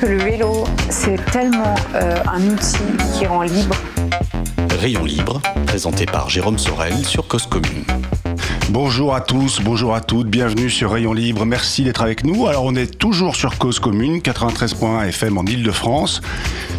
Que le vélo, c'est tellement euh, un outil qui rend libre. Rayon libre, présenté par Jérôme Sorel sur Cause Commune. Bonjour à tous, bonjour à toutes, bienvenue sur Rayon Libre, merci d'être avec nous. Alors on est toujours sur Cause Commune, 93.1 FM en Ile-de-France.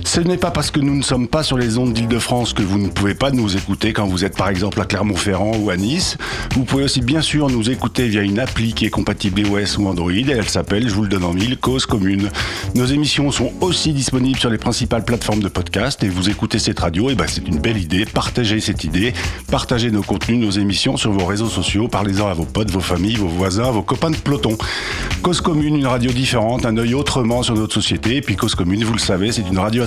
Ce n'est pas parce que nous ne sommes pas sur les ondes d'Île-de-France que vous ne pouvez pas nous écouter quand vous êtes par exemple à Clermont-Ferrand ou à Nice. Vous pouvez aussi bien sûr nous écouter via une appli qui est compatible iOS ou Android et elle s'appelle, je vous le donne en mille, Cause Commune. Nos émissions sont aussi disponibles sur les principales plateformes de podcast et vous écoutez cette radio, et ben c'est une belle idée. Partagez cette idée, partagez nos contenus, nos émissions sur vos réseaux sociaux, parlez-en à vos potes, vos familles, vos voisins, vos copains de peloton. Cause Commune, une radio différente, un œil autrement sur notre société. Et puis Cause Commune, vous le savez, c'est une radio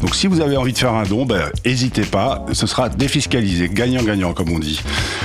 Donc si vous avez envie de faire un don, ben, n'hésitez pas, ce sera défiscalisé, gagnant-gagnant comme on dit.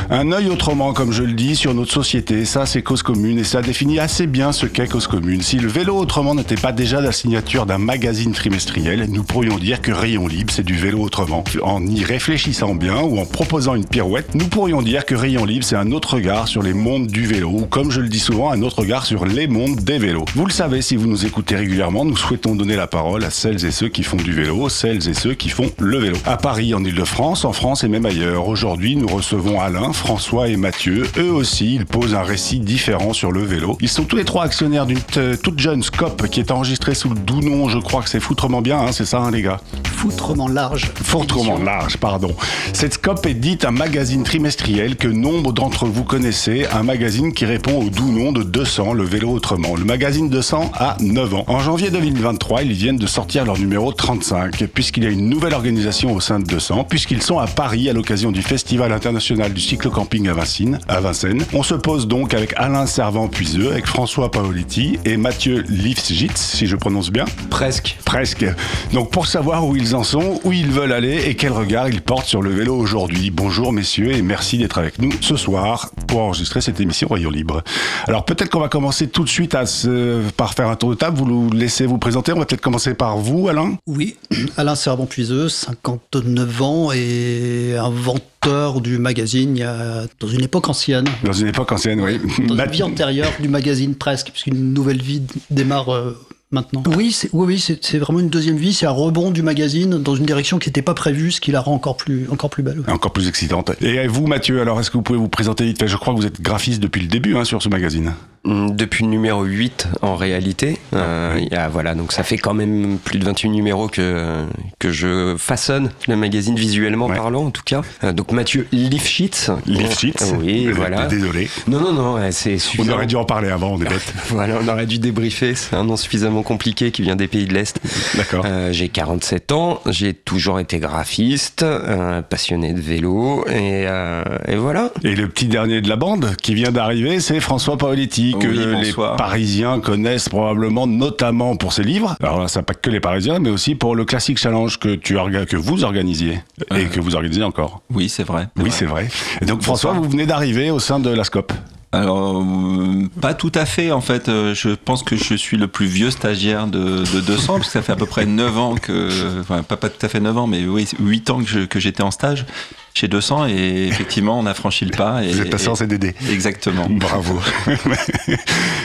Un œil autrement, comme je le dis, sur notre société, ça c'est Cause Commune et ça définit assez bien ce qu'est Cause Commune. Si le vélo autrement n'était pas déjà la signature d'un magazine trimestriel, nous pourrions dire que Rayon Libre, c'est du vélo autrement. En y réfléchissant bien ou en proposant une pirouette, nous pourrions dire que Rayon Libre, c'est un autre regard sur les mondes du vélo, ou comme je le dis souvent, un autre regard sur les mondes des vélos. Vous le savez, si vous nous écoutez régulièrement, nous souhaitons donner la parole à celles et ceux qui font du vélo, celles et ceux qui font le vélo. À Paris, en Ile-de-France, en France et même ailleurs. Aujourd'hui, nous recevons Alain, François et Mathieu. Eux aussi, ils posent un récit différent sur le vélo. Ils sont tous les trois actionnaires d'une t- toute jeune Scope qui est enregistrée sous le doux nom, je crois que c'est foutrement bien, hein, c'est ça hein, les gars? Foutrement large. Foutrement large, pardon. Cette Scope est dite un magazine trimestriel que nombre d'entre vous connaissez, un magazine qui répond au doux nom de 200, le vélo autrement. Le magazine 200 a 9 ans. En janvier 2023, ils viennent de sortir leur numéro 35, puisqu'il y a une nouvelle organisation au sein de 200, puisqu'ils sont à Paris à l'occasion du Festival international du cyclo-camping à Vincennes. À Vincennes. On se pose donc avec Alain Servant-Puiseux, avec François Paoletti et Mathieu Lifschitz, si je prononce bien. Presque. Presque. Donc pour savoir où ils en sont, où ils veulent aller et quel regard ils portent sur le vélo aujourd'hui. Bonjour messieurs et merci d'être avec nous ce soir pour enregistrer cette émission Rayon Libre. Alors peut-être qu'on va commencer tout de suite à se... par faire un tour de table. Vous nous laissez vous présenter. On va peut-être commencer par vous, Alain. Oui, Alain Servant-Puiseux, 59 ans et inventeur du magazine a, dans une époque ancienne. Dans une époque ancienne, oui. Dans une vie antérieure du magazine presque, puisqu'une nouvelle vie démarre euh, maintenant. Oui, c'est oui, oui, c'est vraiment une deuxième vie, c'est un rebond du magazine dans une direction qui n'était pas prévue, ce qui la rend encore plus, encore plus belle. Encore plus excitante. Et vous, Mathieu, alors est-ce que vous pouvez vous présenter vite Je crois que vous êtes graphiste depuis le début hein, sur ce magazine. Mm, Depuis le numéro 8 en réalité. Euh, il y a, voilà, donc ça fait quand même plus de 28 numéros que, que je façonne le magazine visuellement Ouais. parlant en tout cas. Euh, donc Mathieu Lifshitz. Lifshitz. Euh, Oui, Euh, voilà. Désolé. Non, non, non, ouais, c'est On suffisant. aurait dû en parler avant, on est bête. Voilà, on aurait dû débriefer. C'est un nom suffisamment compliqué qui vient des pays de l'Est. D'accord. Euh, j'ai 47 ans, j'ai toujours été graphiste, euh, passionné de vélo, et, euh, et voilà. Et le petit dernier de la bande qui vient d'arriver, c'est François Paoletti, que Oui, les. Parisiens connaissent probablement notamment pour ses livres. Alors là, ça pas que les Parisiens, mais aussi pour le Classic Challenge que, tu que vous organisiez et Euh, que vous organisez encore. Oui, c'est vrai. Oui, c'est vrai. Et donc François, Bonsoir. vous venez d'arriver au sein de la SCOP. Alors, euh, pas tout à fait, en fait. Euh, je pense que je suis le plus vieux stagiaire de, de 200, parce que ça fait à peu près 9 ans que. Enfin, pas, pas tout à fait 9 ans, mais oui, 8 ans que je- que j'étais en stage chez 200, et effectivement, on a franchi le pas. Et, Vous êtes passé en CDD. Exactement. Bravo.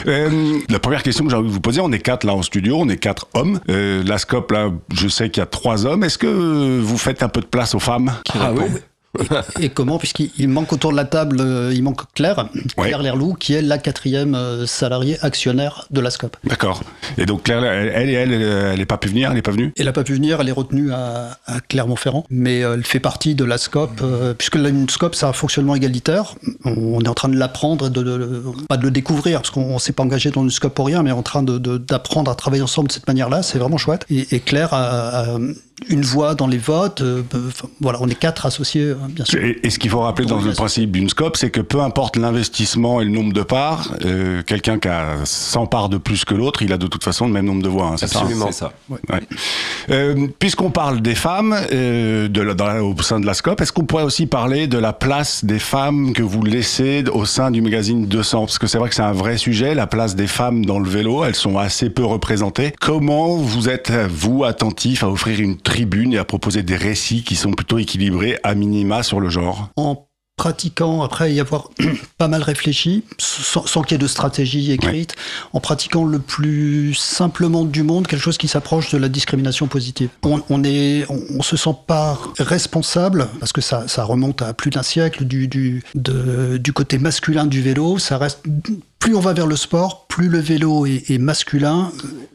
Euh, la première question que j'ai envie de vous poser, on est quatre là en studio, on est quatre hommes. Euh, la SCOP, là, je sais qu'il y a trois hommes. Est-ce que vous faites un peu de place aux femmes? Ah oui Et comment Puisqu'il il manque autour de la table, euh, il manque Claire, Ouais. Claire Lerlou, qui est la quatrième euh, salariée actionnaire de la SCOP. D'accord. Et donc Claire, elle, elle, elle, elle n'est pas pu venir, elle n'est pas venue? Elle n'a pas pu venir, elle est retenue à, à Clermont-Ferrand, mais euh, elle fait partie de la SCOP, euh, puisque la une SCOP, c'est un fonctionnement égalitaire. On est en train de l'apprendre, et de, de- de- pas de le découvrir, parce qu'on ne s'est pas engagé dans une SCOP pour rien, mais en train de- d'apprendre à travailler ensemble de cette manière-là, c'est vraiment chouette. Et, et Claire a, a- une voix dans les votes. euh, enfin, voilà, on est quatre associés, euh, bien sûr. Et, et ce qu'il faut rappeler dans le principe d'une scope, c'est que peu importe l'investissement et le nombre de parts, euh, quelqu'un qui a 100 parts de plus que l'autre, il a de toute façon le même nombre de voix. hein, c'est ça Absolument. C'est ça. Ouais. Euh, Puisqu'on parle des femmes euh, de la- dans la- au sein de la SCOP, est-ce qu'on pourrait aussi parler de la place des femmes que vous laissez au sein du magazine 200 Parce que c'est vrai que c'est un vrai sujet, la place des femmes dans le vélo, elles sont assez peu représentées. Comment vous êtes, vous, attentif à offrir une tribune et à proposer des récits qui sont plutôt équilibrés à minima sur le genre. En pratiquant, après y avoir pas mal réfléchi, sans, sans qu'il y ait de stratégie écrite, en pratiquant le plus simplement du monde, quelque chose qui s'approche de la discrimination positive. On, on est, on, on se sent pas responsable, parce que ça, ça remonte à plus d'un siècle du, du, de- du côté masculin du vélo, ça reste plus on va vers le sport, plus le vélo est, est masculin,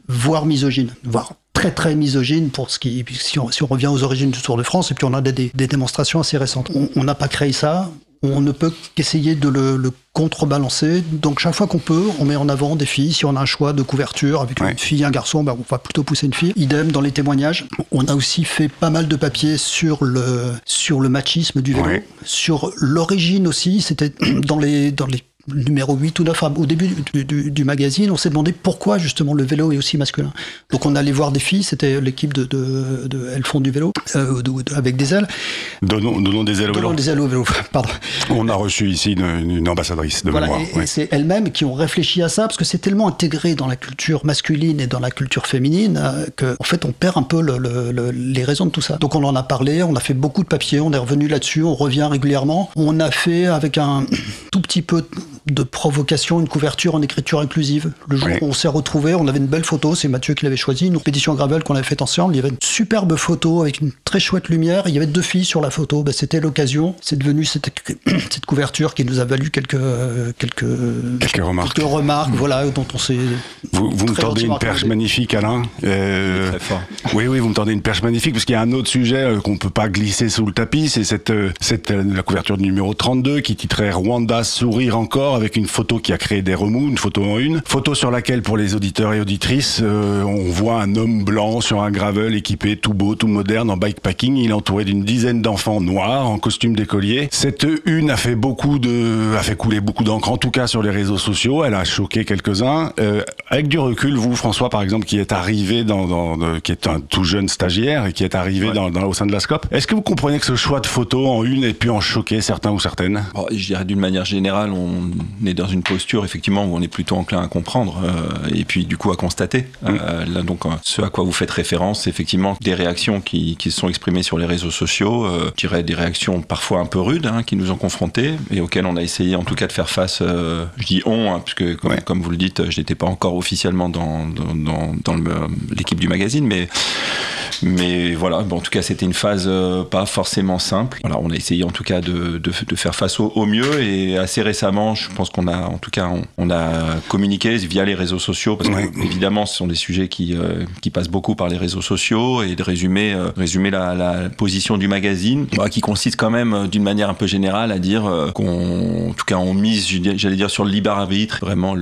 voire misogyne, voire très très misogyne pour ce qui si on, si on revient aux origines du Tour de France et puis on a des, des- des démonstrations assez récentes. On- n'a pas créé ça. On ne peut qu'essayer de le, le contrebalancer. Donc chaque fois qu'on peut, on met en avant des filles. Si on a un choix de couverture avec Ouais. une fille et un garçon, ben, on va plutôt pousser une fille. Idem dans les témoignages. On a aussi fait pas mal de papiers sur le, sur le machisme du vélo, Ouais. sur l'origine aussi. C'était dans les, dans les numéro 8 ou 9, au début du, du- du magazine, on s'est demandé pourquoi justement le vélo est aussi masculin. Donc on allait voir des filles, c'était l'équipe de, de, de Elles font du vélo, euh, de- avec des ailes. Donnons, donnons des ailes au vélo. Donnons des ailes au vélo, pardon. On a reçu ici une, une ambassadrice de Voilà, mémoire. et, c'est elles-mêmes qui ont réfléchi à ça parce que c'est tellement intégré dans la culture masculine et dans la culture féminine euh, que en fait on perd un peu le- le- le- les raisons de tout ça. Donc on en a parlé, on a fait beaucoup de papiers, on est revenu là-dessus, on revient régulièrement. On a fait avec un tout petit peu de provocation une couverture en écriture inclusive. Le jour Oui. où on s'est retrouvé, on avait une belle photo, c'est Mathieu qui l'avait choisi, une pétition gravel qu'on avait faite ensemble. Il y avait une superbe photo avec une très chouette lumière. Il y avait deux filles sur la photo. Ben, C'était l'occasion. C'est devenu cette, cette couverture qui nous a valu quelques euh, quelques Quelques remarques. quelques remarques, voilà, dont on s'est. Vous, vous me tendez une perche magnifique, Alain. Euh, Très fort. oui, oui, vous me tendez une perche magnifique, parce qu'il y a un autre sujet euh, qu'on peut pas glisser sous le tapis, c'est cette, cette la couverture du numéro 32 qui titrait Rwanda sourire encore, avec une photo qui a créé des remous, une photo en une. Photo sur laquelle, pour les auditeurs et auditrices, euh, on voit un homme blanc sur un gravel équipé tout beau, tout moderne, en bikepacking. Il est entouré d'une dizaine d'enfants noirs en costume d'écolier. Cette une a fait beaucoup de, a fait couler beaucoup d'encre, en tout cas sur les réseaux sociaux. Elle a choqué quelques-uns. Euh, avec du recul, vous, François, par exemple, qui est arrivé dans, qui est un tout jeune stagiaire et qui est arrivé Ouais. dans, dans- au sein de la SCOP, est-ce que vous comprenez que ce choix de photo en une ait pu en choquer certains ou certaines? Bon, je dirais d'une manière générale, on est dans une posture effectivement où on est plutôt enclin à comprendre euh, et puis du coup à constater. Euh, là, donc, euh, ce à quoi vous faites référence, c'est effectivement des réactions qui, qui se sont exprimées sur les réseaux sociaux. je dirais des réactions parfois un peu rudes hein, qui nous ont confrontés et auxquelles on a essayé en tout cas de faire face. je dis on, hein, puisque comme, Ouais. comme vous le dites, je n'étais pas encore officiellement dans, dans, dans, l'équipe du magazine, mais mais voilà, bon, en tout cas, c'était une phase pas forcément simple. Voilà, on a essayé en tout cas de, de, de faire face au, au mieux et assez récemment, je pense qu'on a, en tout cas, on, on a communiqué via les réseaux sociaux parce Ouais. que évidemment, ce sont des sujets qui, euh, qui passent beaucoup par les réseaux sociaux et de résumer, euh, résumer la, la position du magazine, bah, qui consiste quand même euh, d'une manière un peu générale à dire euh, qu'on, en tout cas, on mise, je j'allais dire, sur le libre arbitre, vraiment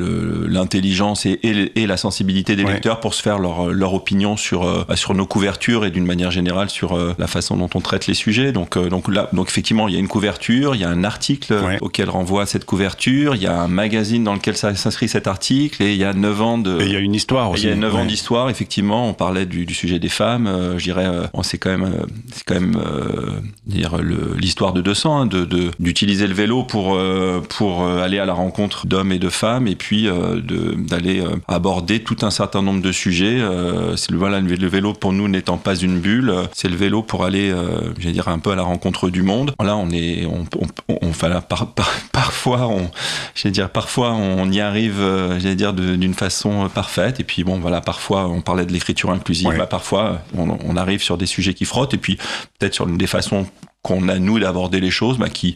l'intelligence et, et, et la sensibilité des Ouais. lecteurs pour se faire leur, leur opinion sur, euh, bah, sur nos couvertures et d'une manière générale sur euh, la façon dont on traite les sujets. Donc, euh, donc là, donc effectivement, il y a une couverture, il y a un article Ouais. auquel renvoie cette couverture, il y a un magazine dans lequel s'inscrit cet article et il y a 9 ans de... Il y a une histoire aussi. Il y a 9 ans d'histoire, effectivement. On parlait du, du sujet des femmes. euh, je dirais, euh, bon, c'est quand même, euh, c'est quand même euh, dire l'histoire de 200, hein, de d'utiliser le vélo pour euh, pour euh, aller à la rencontre d'hommes et de femmes, et puis euh, d'aller euh, aborder tout un certain nombre de sujets. Euh, c'est le voilà, le vélo pour nous n'étant pas une bulle, euh, c'est le vélo pour aller, euh, j'allais dire un peu à la rencontre du monde. Voilà, on est, on, on, on- enfin, là, par- par- parfois on, j'allais dire parfois on y arrive, euh, j'allais dire d'une façon euh, parfaite, et puis bon voilà, parfois on parlait de l'écriture inclusive, Ouais. bah, parfois on, on arrive sur des sujets qui frottent, et puis peut-être sur des façons qu'on a nous d'aborder les choses, bah, qui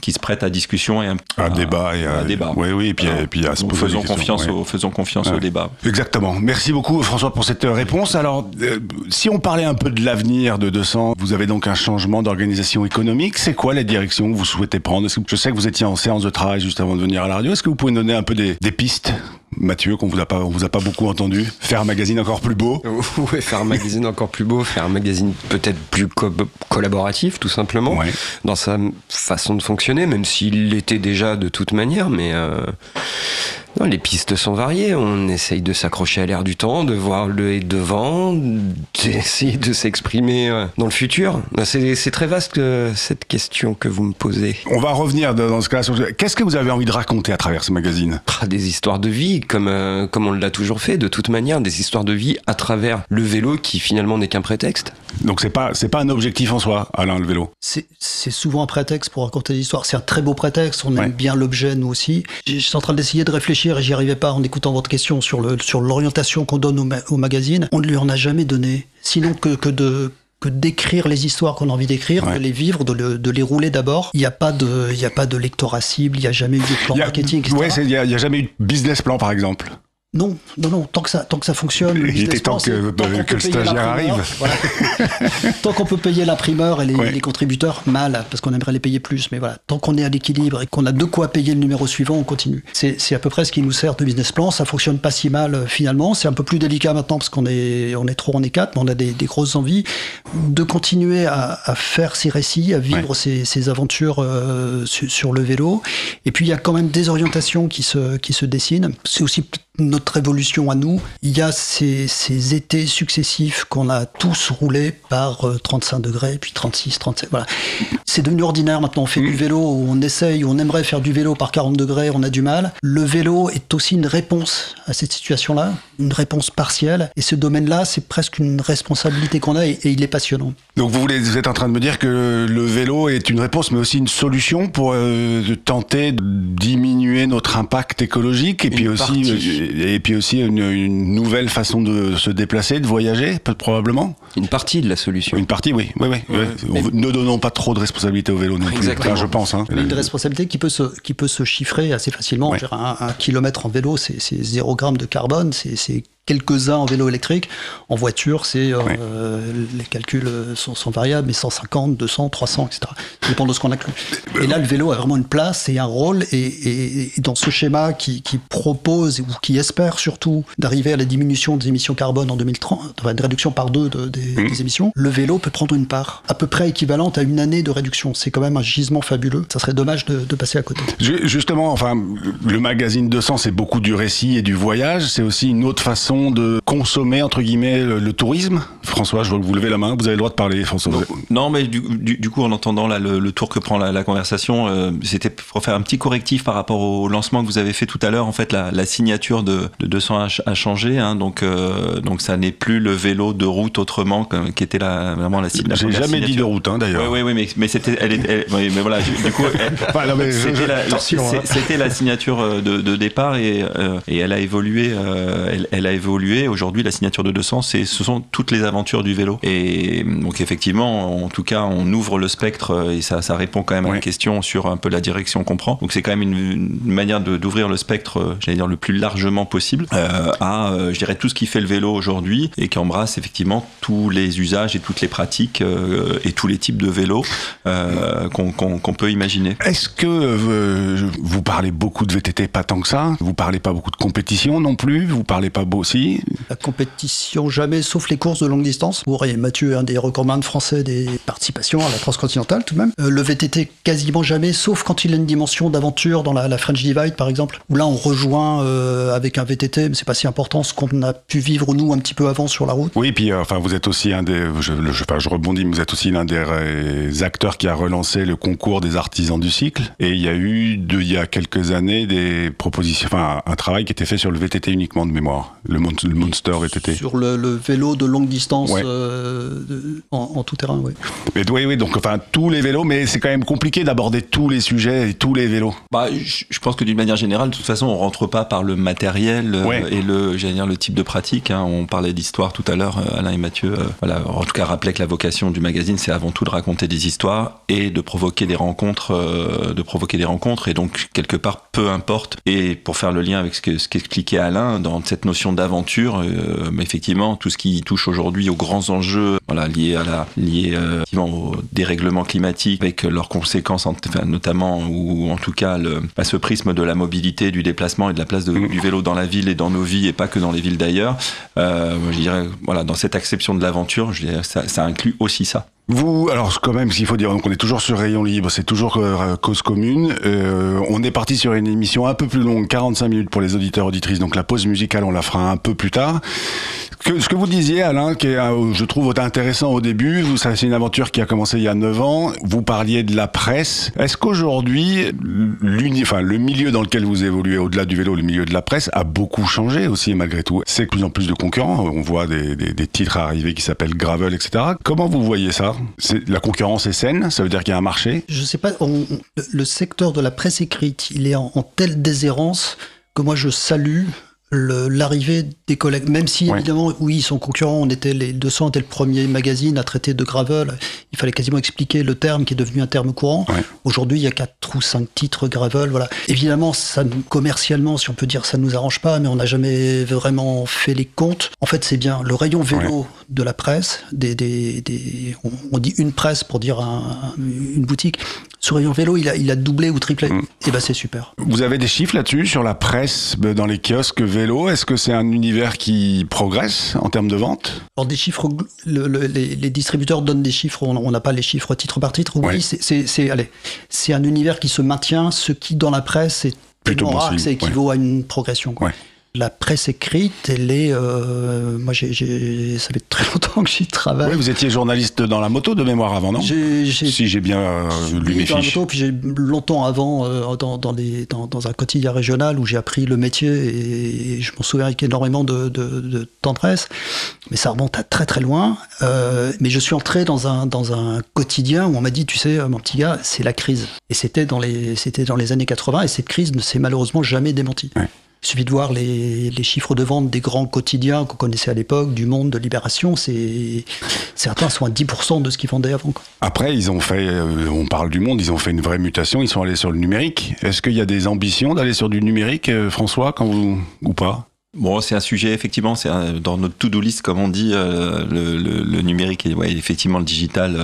qui se prêtent à discussion et à, Un débat et à à- un débat. Oui, oui, et puis, Alors, et puis à se poser des faisons questions, confiance, ouais. au, faisons confiance Ouais. au débat. Exactement. Merci beaucoup François pour cette réponse. Alors, euh, si on parlait un peu de l'avenir de 200, vous avez donc un changement d'organisation économique. C'est quoi la direction que vous souhaitez prendre? Que- Je sais que vous étiez en séance de travail juste avant de venir à la radio. Est-ce que vous pouvez nous donner un peu des, des pistes Mathieu, qu'on vous a pas, on vous a pas beaucoup entendu? Faire un magazine encore plus beau. Ouais, faire un magazine encore plus beau, faire un magazine peut-être plus co- collaboratif, tout simplement, Ouais. dans sa façon de fonctionner, même s'il l'était déjà de toute manière, mais euh, non, les pistes sont variées. On essaye de s'accrocher à l'air du temps, de voir le devant, d'essayer de s'exprimer euh, dans le futur. C'est très vaste euh, cette question que vous me posez. On va revenir dans ce cas-là. sur- Qu'est-ce que vous avez envie de raconter à travers ce magazine? Ah, Des histoires de vie, comme, euh, comme on l'a toujours fait, de toute manière, des histoires de vie à travers le vélo qui finalement n'est qu'un prétexte. Donc c'est pas, c'est pas un objectif en soi, Alain, le vélo? C'est c'est souvent un prétexte pour raconter des histoires. C'est un très beau prétexte. On aime Ouais. bien l'objet, nous aussi. J- J'étais en train d'essayer de réfléchir et j'y arrivais pas en écoutant votre question sur le sur l'orientation qu'on donne au, ma- au magazine. On ne lui en a jamais donné, sinon que, que de que d'écrire les histoires qu'on a envie d'écrire, Ouais. de les vivre, de, le- de les rouler d'abord. Il n'y a pas de, il y a pas de lectorat cible, il n'y a jamais eu de plan a- marketing, etc. ouais, il y a, a jamais eu de business plan, par exemple. Non, non, non, tant que ça, tant que ça fonctionne. le Il était temps que- tant que le stagiaire arrive. voilà. tant qu'on peut payer l'imprimeur et les, Ouais. les contributeurs, mal, parce qu'on aimerait les payer plus. Mais voilà, tant qu'on est à l'équilibre et qu'on a de quoi payer le numéro suivant, on continue. C'est à peu près ce qui nous sert de business plan. Ça fonctionne pas si mal euh, finalement. C'est un peu plus délicat maintenant parce qu'on est, on est trop, on est quatre, mais on a des, des grosses envies de continuer à, à faire ces récits, à vivre ces, ces aventures euh, sur, sur le vélo. Et puis il y a quand même des orientations qui se, qui se dessinent. C'est aussi notre évolution à nous. Il y a ces, ces étés successifs qu'on a tous roulés par euh, 35 degrés, puis 36, 37. Voilà. C'est devenu ordinaire maintenant. On fait du vélo, où on essaye, on aimerait faire du vélo par 40 degrés, on a du mal. Le vélo est aussi une réponse à cette situation-là, une réponse partielle. Et ce domaine-là, c'est presque une responsabilité qu'on a et, et il est passionnant. Donc vous, voulez, vous êtes en train de me dire que le vélo est une réponse, mais aussi une solution pour euh, tenter de diminuer notre impact écologique et Une puis aussi partie. Et puis aussi une, nouvelle façon de se déplacer, de voyager, probablement. Une partie de la solution. Une partie, oui, oui, oui. oui. Mais- Ne donnons pas trop de responsabilité au vélo non plus. Exactement. Enfin, je pense. Hein. Une responsabilité qui peut se, qui peut se chiffrer assez facilement. Ouais. Un, un kilomètre en vélo, c'est c'est 0 gramme de carbone, c'est c'est quelques-uns en vélo électrique. En voiture, c'est euh, Ouais. les calculs sont, sont variables, mais 150, 200, 300, etc. Ça dépend de ce qu'on inclut. Et là, le vélo a vraiment une place et un rôle. Et, et- et dans ce schéma qui, qui propose ou qui espère surtout d'arriver à la diminution des émissions carbone en 2030, enfin, une réduction par deux de- des, des émissions, le vélo peut prendre une part à peu près équivalente à une année de réduction. C'est quand même un gisement fabuleux. Ça serait dommage de, de passer à côté. Ju- Justement, enfin, le magazine 200, c'est beaucoup du récit et du voyage. C'est aussi une autre façon de consommer, entre guillemets, le, le tourisme. François, je vois que vous levez la main. Vous avez le droit de parler, François. Vous- Non, mais du, du- du coup, en entendant là, le, le tour que prend la, la conversation, euh, c'était pour faire un petit correctif par rapport au lancement que vous avez fait tout à l'heure. En fait, la, la signature de, de 200 a, a changé, hein, donc euh, donc ça n'est plus le vélo de route autrement, comme- qui était la, vraiment la, la J'ai jamais dit de signature. route, hein, d'ailleurs. Oui, oui, oui, mais, mais c'était, elle, elle- mais voilà, du coup, Enfin, c'était la, hein. la signature euh, de, de départ et, euh, et elle a évolué, euh, elle, a évolué. Aujourd'hui, la signature de 200, c'est, ce sont toutes les aventures du vélo. Et donc, effectivement, en tout cas, on ouvre le spectre et ça, ça répond quand même à une question sur un peu la direction qu'on prend. Donc, c'est quand même une, une manière d'ouvrir le spectre, j'allais dire, le plus largement possible euh, à, je dirais, tout ce qui fait le vélo aujourd'hui et qui embrasse effectivement tous les usages et toutes les pratiques euh, et tous les types de vélos euh, qu'on, peut imaginer. Est-ce que euh, vous parlez beaucoup de VTT, pas tant que ça Vous parlez pas beaucoup de compétition non plus Vous parlez pas beau aussi La compétition, jamais, sauf les courses de longue distance. Vous voyez, Mathieu est un des recordman français des participations à la transcontinentale, tout de même. Euh, le VTT, quasiment jamais, sauf quand il a une dimension d'aventure dans la, la French Divide, par exemple, où là, on rejoint euh, avec un VTT, mais c'est pas si important, ce qu'on a pu vivre, nous, un petit peu avant sur la route. Oui, puis euh, enfin, vous êtes aussi un des, je, je, enfin, je rebondis, mais vous êtes aussi l'un des acteurs qui a relancé le concours des artisans du cycle. Et il y a eu, de, il y a quelques années, des propositions, enfin, un travail qui était fait sur le VTT uniquement de mémoire, le, Mon- le Monster VTT. Sur le, le vélo de longue distance Ouais. euh, de- en, en tout terrain, oui. Mais oui, oui, donc enfin tous les vélos, mais c'est quand même compliqué d'aborder tous les sujets et tous les vélos. Bah, je je pense que d'une manière générale, de toute façon, on rentre pas par le matériel euh, Ouais. et le, j'allais dire, le type de pratique. hein. On parlait d'histoire tout à l'heure, euh, Alain et Mathieu, voilà, en tout cas rappeler que la vocation du magazine, c'est avant tout de raconter des histoires et de provoquer des rencontres, de provoquer des rencontres. Et donc quelque part, peu importe. Et pour faire le lien avec ce que ce qu'expliquait Alain dans cette notion d'aventure, mais effectivement, tout ce qui touche aujourd'hui aux grands enjeux, liés à la, liés au dérèglement climatique, avec leurs conséquences, notamment ou en tout cas à ce prisme de la mobilité, du déplacement et de la place du vélo dans la ville et dans nos vies et pas que dans les villes d'ailleurs. Euh, je dirais, voilà, dans cette acception de l'aventure, je dirais, ça, ça inclut aussi ça. Vous, alors quand même, s'il faut dire, donc on est toujours sur Rayon Libre, c'est toujours euh, cause commune. Euh, on est parti sur une émission un peu plus longue, 45 minutes pour les auditeurs auditrices. Donc la pause musicale, on la fera un peu plus tard. Que, ce que vous disiez, Alain, qui est, euh, je trouve intéressant au début, vous c'est une aventure qui a commencé il y a 9 ans. Vous parliez de la presse. Est-ce qu'aujourd'hui, enfin, le milieu dans lequel vous évoluez, au-delà du vélo, le milieu de la presse, a beaucoup changé aussi malgré tout? C'est de plus en plus de concurrents. On voit des, des, des titres arriver qui s'appellent Gravel, etc. Comment vous voyez ça? La concurrence est saine, ça veut dire qu'il y a un marché Je sais pas, le secteur de la presse écrite, il est en, en telle déshérence que moi je salue l'arrivée des collègues, même si évidemment, oui, ils sont concurrents, on était les 200 était le premier magazine à traiter de gravel, il fallait quasiment expliquer le terme qui est devenu un terme courant. Aujourd'hui, il y a quatre ou cinq titres gravel, voilà. Évidemment, ça commercialement, si on peut dire, ça nous arrange pas, mais on n'a jamais vraiment fait les comptes. En fait, c'est bien le rayon vélo de la presse, des, des, des on, dit une presse pour dire une boutique. Sur rayon vélo, il a, il a doublé ou triplé. Mm. Et ben, c'est super. Vous avez des chiffres là-dessus sur la presse dans les kiosques vélo Est-ce que c'est un univers qui progresse en termes de vente? Alors des chiffres, les, distributeurs donnent des chiffres, on n'a pas les chiffres titre par titre. Oui, c'est allez, c'est un univers qui se maintient. Ce qui dans la presse est plutôt rare, ça équivaut à une progression. Quoi la presse écrite, elle est. Euh, moi, j'ai, ça fait très longtemps que j'y travaille. Oui, vous étiez journaliste dans la moto de mémoire avant, non? Si j'ai bien euh, lu mes fiches. Moto, puis j'ai longtemps avant euh, dans, dans, les, dans, dans, un quotidien régional où j'ai appris le métier et, je m'en souviens avec énormément de, de, de, tendresse. Mais ça remonte à très très loin. Mais je suis entré dans un, dans un quotidien où on m'a dit, tu sais, mon petit gars, c'est la crise. Et c'était dans les, c'était dans les années 80 et cette crise ne s'est malheureusement jamais démentie. Il suffit de voir les, chiffres de vente des grands quotidiens qu'on connaissait à l'époque, du Monde, de Libération, c'est certains sont à 10% de ce qu'ils vendaient avant. Après, ils ont fait, euh, on parle du Monde, ils ont fait une vraie mutation, ils sont allés sur le numérique. Est-ce qu'il y a des ambitions d'aller sur du numérique, euh, François, quand vous, ou pas? Bon, c'est un sujet, effectivement, c'est dans notre to-do list, comme on dit, euh, le, numérique et ouais, effectivement le digital,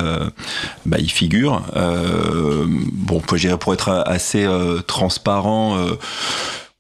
bah, il figure. bon, pour être assez transparent,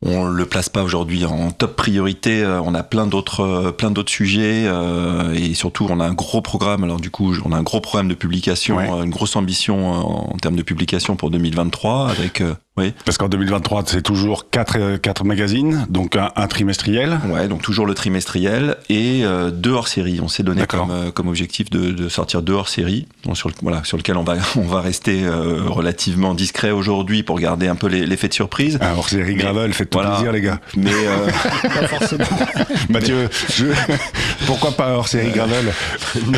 on le place pas aujourd'hui en top priorité. Euh, on a plein d'autres, euh, plein d'autres sujets euh, et surtout on a un gros programme. Alors du coup, on a un gros programme de publication, une grosse ambition en termes de publication pour 2023 avec oui. Parce qu'en 2023, c'est toujours quatre, euh, quatre magazines, donc un, trimestriel. Ouais, donc toujours le trimestriel et euh, deux hors série. On s'est donné comme, euh, comme objectif de, de, sortir deux hors série, sur, le, voilà, sur lequel on va, on va rester euh, relativement discret aujourd'hui pour garder un peu l'effet de surprise. Un hors série Gravel, faites tout plaisir, les gars. Mais pas forcément. Mathieu, je... pourquoi pas hors série Gravel non.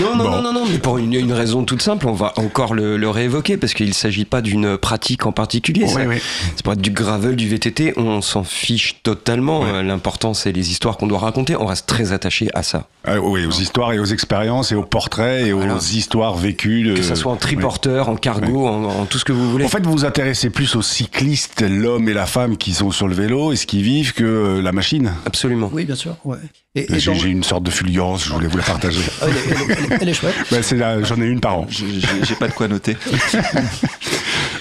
non. non, non, non, non, mais pour une, une, raison toute simple, on va encore le, le réévoquer parce qu'il s'agit s'agit pas d'une pratique en particulier. C'est pour être du gravel, du VTT, on s'en fiche totalement. Euh, l'important, c'est les histoires qu'on doit raconter. On reste très attaché à ça. Ah, oui, aux histoires et aux expériences et aux portraits et aux histoires vécues. Que ce soit en triporteur, en cargo, en, tout ce que vous voulez. En fait, vous vous intéressez plus aux cyclistes, l'homme et la femme qui sont sur le vélo et ce qui vivent que euh, la machine. Absolument. Oui, bien sûr. Ouais. J'ai une sorte de fulgurance, je voulais vous la partager. Elle, est, chouette. Ben, J'en ai une par an. J'ai pas de quoi noter.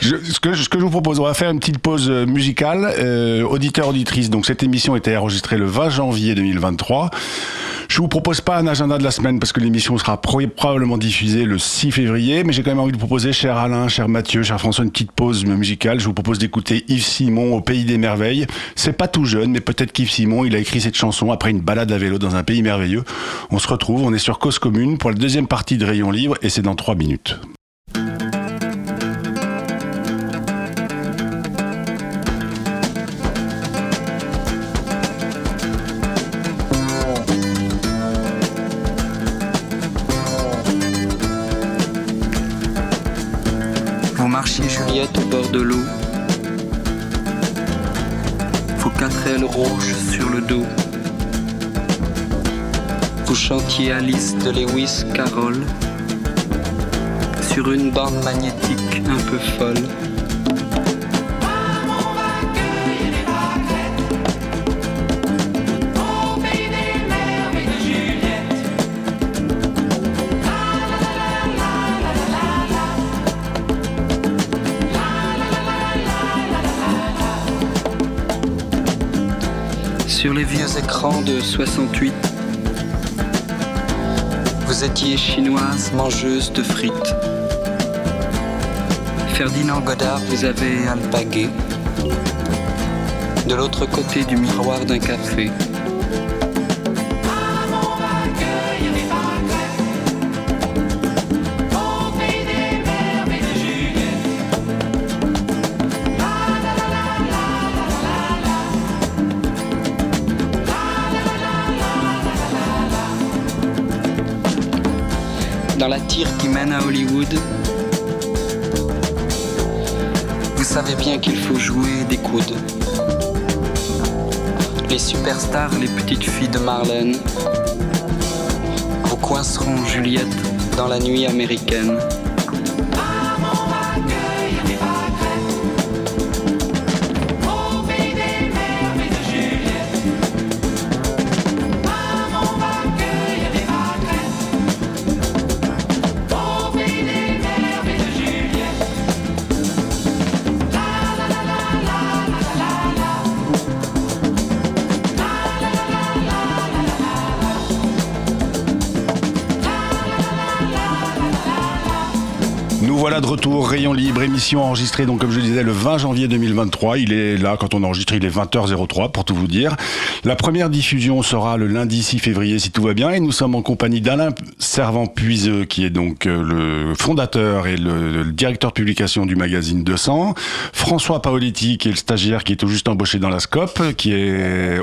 ce, que, je vous propose, on va faire une petite pause euh, musicale. Euh, auditeur, auditrice, donc cette émission était enregistrée le 20 janvier 2023. Je vous propose pas un agenda de la semaine parce que l'émission sera probablement diffusée le 6 février, mais j'ai quand même envie de vous proposer, cher Alain, cher Mathieu, cher François, une petite pause musicale. Je vous propose d'écouter Yves Simon au Pays des Merveilles. C'est pas tout jeune, mais peut-être qu'Yves Simon, il a écrit cette chanson après une balade à vélo dans un pays merveilleux. On se retrouve, on est sur Cause Commune pour la deuxième partie de Rayon Libre et c'est dans trois minutes. Vous chantiez Alice de Lewis Carroll sur une bande magnétique un peu folle. Sur les vieux écrans de 68, vous étiez chinoise, mangeuse de frites. Ferdinand Godard vous avez alpagué de l'autre côté du miroir d'un café. Dans la tire qui mène à Hollywood, vous savez bien qu'il faut jouer des coudes. Les superstars, les petites filles de Marlène, vous coinceront Juliette dans la nuit américaine. Nous voilà de retour, Rayon Libre, émission enregistrée, donc comme je le disais, le 20 janvier 2023. Il est là, quand on enregistre, il est 20h03, pour tout vous dire. La première diffusion sera le lundi 6 février, si tout va bien, et nous sommes en compagnie d'Alain Servant-Puiseux, qui est donc euh, le fondateur et le, directeur de publication du magazine 200. François Paoletti, qui est le stagiaire, qui est tout juste embauché dans la SCOP, qui est...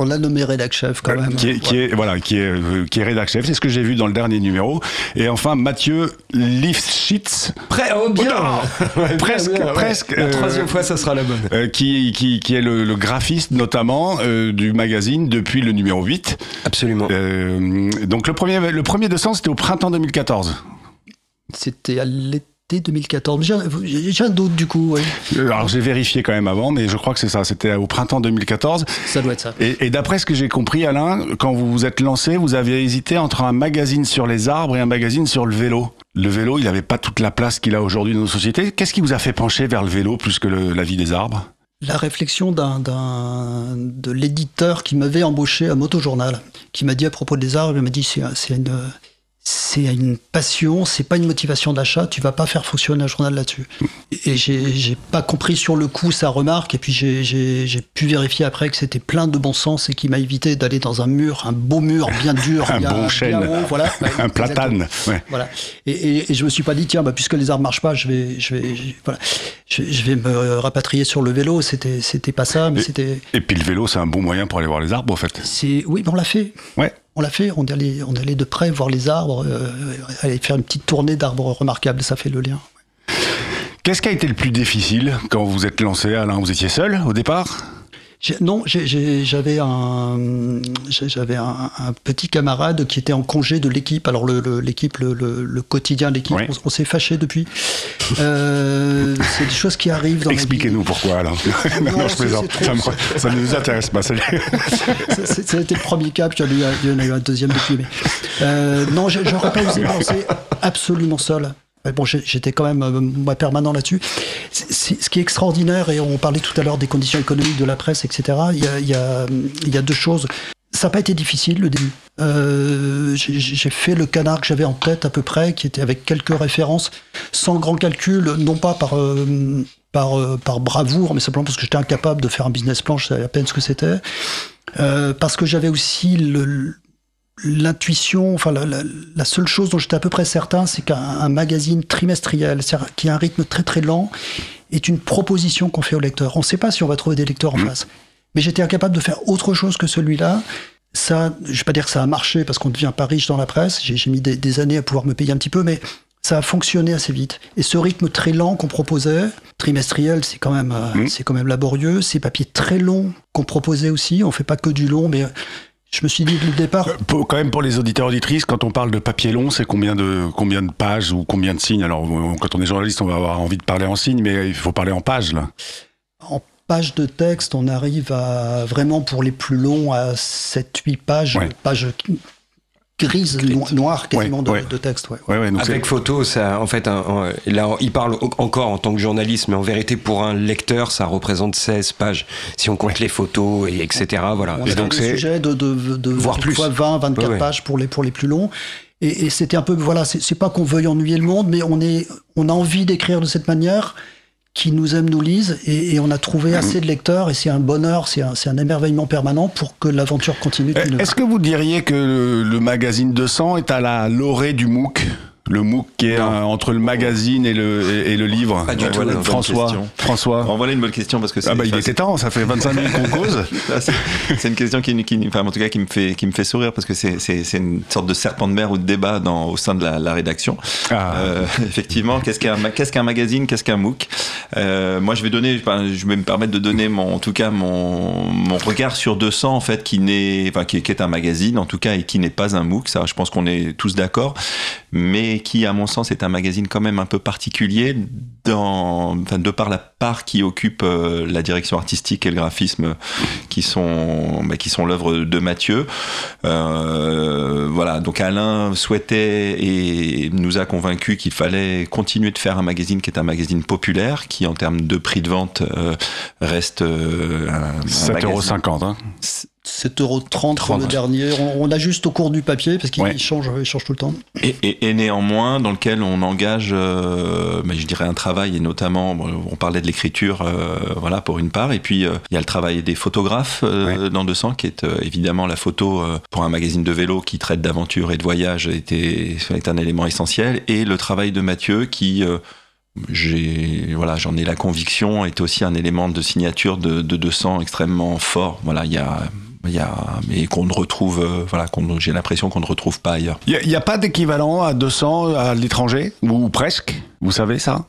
on l'a nommé rédac chef quand même. Qui est, qui est- voilà, qui est, euh, qui est rédac chef, c'est ce que j'ai vu dans le dernier numéro. Et enfin, Mathieu Lifschitz, Prêt Oh bien Ouais, presque, bien, ouais. presque. La euh, troisième fois, ça sera la bonne. euh, qui, qui, qui est le, le graphiste notamment euh, du magazine depuis le numéro 8. Absolument. Euh, donc le premier, le premier 200, c'était au printemps 2014. C'était à l'été 2014. J'ai un doute du coup, oui. Euh, Alors j'ai vérifié quand même avant, mais je crois que c'est ça, c'était au printemps 2014. Ça doit être ça. Et, et d'après ce que j'ai compris, Alain, quand vous vous êtes lancé, vous aviez hésité entre un magazine sur les arbres et un magazine sur le vélo. Le vélo, il n'avait pas toute la place qu'il a aujourd'hui dans nos sociétés. Qu'est-ce qui vous a fait pencher vers le vélo plus que le- la vie des arbres? La réflexion d'un, de l'éditeur qui m'avait embauché à Motojournal, qui m'a dit à propos des arbres, il m'a dit c'est une c'est une passion, c'est pas une motivation d'achat, tu vas pas faire fonctionner un journal là-dessus. Et j'ai, pas compris sur le coup sa remarque, et puis j'ai, pu vérifier après que c'était plein de bon sens et qui m'a évité d'aller dans un mur, un beau mur bien dur, Un bien, bon chêne. voilà. Ouais, Un platane. Ouais. Voilà. Et, et, et je me suis pas dit, tiens, bah, puisque les arbres marchent pas, je vais, je vais, je- voilà, je, je vais me rapatrier sur le vélo. C'était, c'était pas ça, mais Et- c'était, Et puis le vélo, c'est un bon moyen pour aller voir les arbres, en fait. oui, mais on l'a fait. Ouais. On l'a fait. On est allé, de près voir les arbres, euh, aller faire une petite tournée d'arbres remarquables. Ça fait le lien. Qu'est-ce qui a été le plus difficile quand vous êtes lancé, Alain? Vous étiez seul au départ? Non, j'avais un, j'avais un, un petit camarade qui était en congé de l'équipe. Alors le- le- l'équipe, le, le- le quotidien de l'équipe, Oui. on, on s'est fâché depuis. Euh, c'est des choses qui arrivent dans. Expliquez-nous pourquoi, Alain. non, je plaisante. Ça, trop- me- ça ne nous intéresse pas. été le premier cap, il y en a eu un- il y en a eu un deuxième depuis. Mais, euh, non, j'aurais pas osé me lancer absolument seul. Bon, j'étais quand même euh, permanent là-dessus. Ce qui est extraordinaire, et on parlait tout à l'heure des conditions économiques de la presse, etc., il y a, deux choses. Ça n'a pas été difficile le début. Euh, j'ai fait le canard que j'avais en tête à peu près, qui était avec quelques références, sans grand calcul, non pas par, euh, par, par bravoure, mais simplement parce que j'étais incapable de faire un business plan, je savais à peine ce que c'était. Parce que j'avais aussi le- l'intuition, enfin la, la- la seule chose dont j'étais à peu près certain, c'est qu'un un magazine trimestriel, qui a un rythme très très lent, est une proposition qu'on fait au lecteur. On ne sait pas si on va trouver des lecteurs en face. Mais j'étais incapable de faire autre chose que celui-là. Ça, je vais pas dire que ça a marché parce qu'on ne devient pas riche dans la presse. J'ai mis des, des années à pouvoir me payer un petit peu, mais ça a fonctionné assez vite. Et ce rythme très lent qu'on proposait, trimestriel, c'est quand même, euh, Mhm. c'est quand même laborieux. Ces papiers très longs qu'on proposait aussi, on fait pas que du long, mais je me suis dit dès le départ. Euh, pour- quand même pour les auditeurs auditrices, quand on parle de papier long, c'est combien de combien de pages ou combien de signes? Alors on- quand on est journaliste, on va avoir envie de parler en signes, mais il faut parler en pages là. En page de texte, on arrive à vraiment pour les plus longs à 7-8 pages, Ouais. pages grises, no- noires quasiment Ouais, de, ouais. de texte. Ouais. Ouais, ouais, donc Avec photo, ça, en fait, un- un- là, il parle encore en tant que journaliste, mais en vérité, pour un lecteur, ça représente 16 pages. Si on compte les photos, et etc. Voilà. On Et a donc c'est- sujets de, de, de Voire plus. 20, 24 Ouais, ouais. pages pour les, pour les plus longs. Et, et c'était un peu, voilà, c'est c'est pas qu'on veuille ennuyer le monde, mais on, est, on a envie d'écrire de cette manière, qui nous aiment nous lisent, et, et on a trouvé assez de lecteurs, et c'est un bonheur, c'est un, émerveillement permanent pour que l'aventure continue. neuf Est-ce que vous diriez que le, le magazine 200 est à la lorée du MOOC? Le MOOC qui est euh, entre le magazine et le, et, et le livre Pas du tout, voilà François, question. François. En voilà une bonne question parce que c'est Ah bah il était temps, ça fait 25 minutes qu'on cause. C'est une question qui, qui- enfin, en tout cas, qui me fait, qui me fait sourire parce que c'est, une sorte de serpent de mer ou de débat dans, au sein de la, la rédaction. Ah. Euh, effectivement, qu'est-ce qu'un, qu'est-ce qu'un magazine, qu'est-ce qu'un MOOC? Euh, Moi, je vais donner, je vais me permettre de donner mon, en tout cas, mon, mon regard sur 200 en fait, qui n'est, enfin, qui, qui est un magazine en tout cas et qui n'est pas un MOOC. Ça, je pense qu'on est tous d'accord, mais qui, à mon sens, est un magazine quand même un peu particulier dans, enfin, de par la part qui occupe euh, la direction artistique et le graphisme qui sont bah, qui sont l'œuvre de Mathieu. Euh, voilà, donc Alain souhaitait et nous a convaincu qu'il fallait continuer de faire un magazine qui est un magazine populaire, qui en termes de prix de vente euh, reste un, un 7,50 euros. Hein. 7,30 euros pour le 30. dernier. On, on ajuste au cours du papier parce qu'il Ouais. change, il change tout le temps. Et, et- et néanmoins dans lequel on engage, euh, bah, je dirais un travail et notamment, bon, on parlait de l'écriture, euh, voilà pour une part, et puis euh, il y a le travail des photographes euh, dans 200 qui est évidemment la photo pour un magazine de vélo qui traite d'aventure et de voyage était est un élément essentiel, et le travail de Mathieu qui j'ai voilà j'en ai la conviction est aussi un élément de signature de, de 200 extrêmement fort. Voilà il y a y a mais qu'on ne retrouve euh, voilà qu'on j'ai l'impression qu'on ne retrouve pas ailleurs. Il n'y a, pas d'équivalent à 200 à l'étranger? Ou presque? Vous savez ça?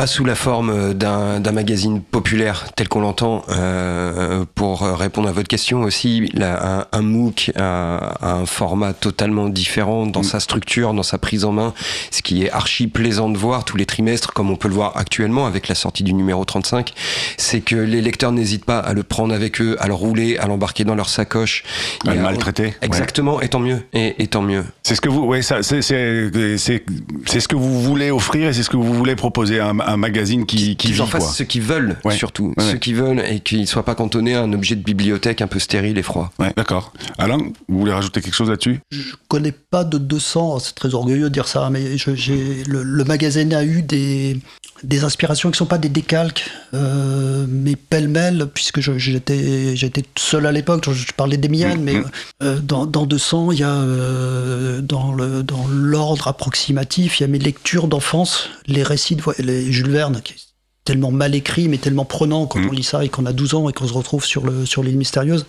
Pas sous la forme d'un magazine populaire tel qu'on l'entend. Euh, pour répondre à votre question aussi, la- un, un MOOC a, a un format totalement différent dans sa structure, dans sa prise en main, ce qui est archi plaisant de voir tous les trimestres, comme on peut le voir actuellement avec la sortie du numéro 35, c'est que les lecteurs n'hésitent pas à le prendre avec eux, à le rouler, à l'embarquer dans leur sacoche. À le maltraiter ouais. Exactement, et tant mieux, et, et tant mieux. C'est ce que vous, ouais, c'est, ce que vous voulez offrir et c'est ce que vous voulez proposer à un magazine qui, qui qu'ils vit, en fassent quoi. ce qu'ils veulent, Ouais. surtout. Ouais, Ceux ouais. qui veulent et qu'ils ne soient pas cantonnés à un objet de bibliothèque un peu stérile et froid. Ouais, d'accord. Alain, vous voulez rajouter quelque chose là-dessus? Je connais pas de 200, c'est très orgueilleux de dire ça, mais je- j'ai, le, le magazine a eu des, des inspirations qui sont pas des décalques, euh, mais pêle-mêle, puisque j'étais, j'étais seul à l'époque, je, je parlais des miennes, mais euh, dans, dans 200, il y a euh, dans, le, dans l'ordre approximatif, il y a mes lectures d'enfance, les récits de les Jules Verne, qui tellement mal écrit, mais tellement prenant quand on lit ça et qu'on a 12 ans et qu'on se retrouve sur, le, sur l'île mystérieuse.